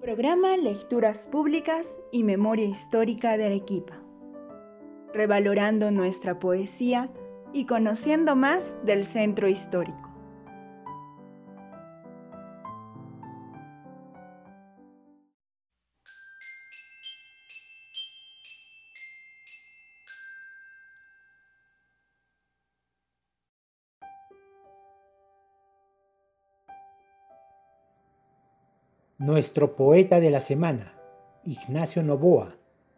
Programa Lecturas Públicas y Memoria Histórica de Arequipa. Revalorando nuestra poesía y conociendo más del centro histórico. Nuestro poeta de la semana, Ignacio Novoa,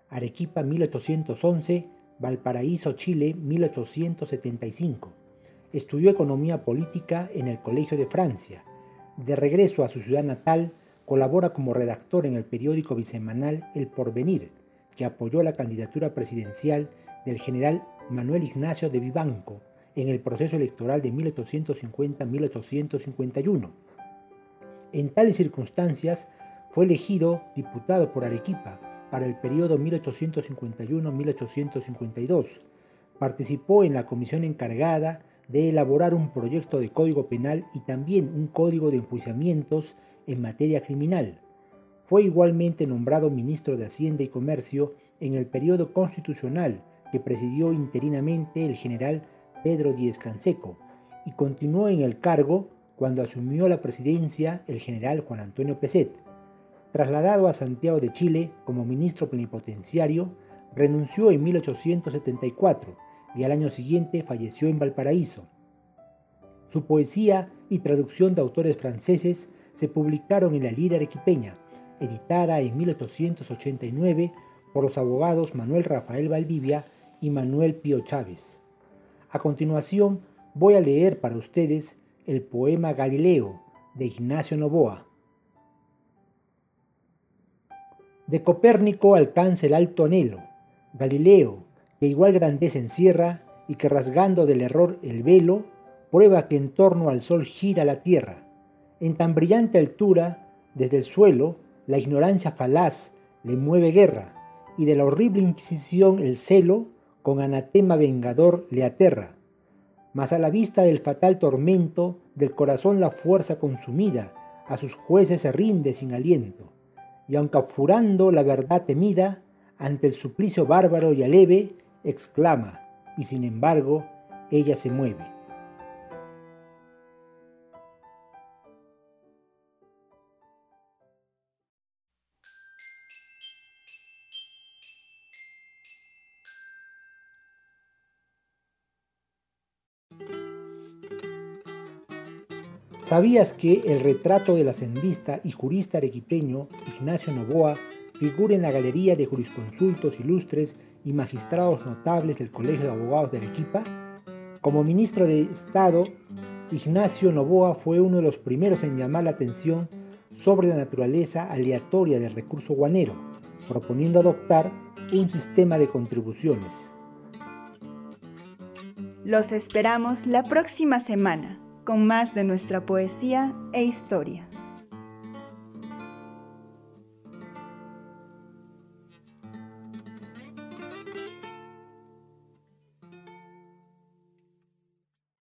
Arequipa 1811, Valparaíso, Chile 1875. Estudió economía política en el Colegio de Francia. De regreso a su ciudad natal, colabora como redactor en el periódico bisemanal El Porvenir, que apoyó la candidatura presidencial del general Manuel Ignacio de Vivanco en el proceso electoral de 1850-1851 en tales circunstancias fue elegido diputado por Arequipa para el periodo 1851-1852. Participó en la comisión encargada de elaborar un proyecto de código penal y también un código de enjuiciamientos en materia criminal. Fue igualmente nombrado ministro de Hacienda y Comercio en el periodo constitucional que presidió interinamente el general Pedro Díez Canseco y continuó en el cargo cuando asumió la presidencia el general Juan Antonio Peset. Trasladado a Santiago de Chile como ministro plenipotenciario, renunció en 1874 y al año siguiente falleció en Valparaíso. Su poesía y traducción de autores franceses se publicaron en la Lira Arequipeña, editada en 1889 por los abogados Manuel Rafael Valdivia y Manuel Pío Chávez. A continuación, voy a leer para ustedes el poema Galileo de Ignacio Novoa. De Copérnico alcanza el alto anhelo, Galileo, que igual grandeza encierra y que rasgando del error el velo, prueba que en torno al sol gira la tierra. En tan brillante altura, desde el suelo, la ignorancia falaz le mueve guerra, y de la horrible inquisición el celo, con anatema vengador le aterra mas a la vista del fatal tormento, del corazón la fuerza consumida, a sus jueces se rinde sin aliento, y aunque apurando la verdad temida, ante el suplicio bárbaro y aleve, exclama, y sin embargo, ella se mueve. ¿Sabías que el retrato del ascendista y jurista arequipeño Ignacio Novoa figura en la galería de jurisconsultos ilustres y magistrados notables del Colegio de Abogados de Arequipa? Como ministro de Estado, Ignacio Novoa fue uno de los primeros en llamar la atención sobre la naturaleza aleatoria del recurso guanero, proponiendo adoptar un sistema de contribuciones. Los esperamos la próxima semana con más de nuestra poesía e historia.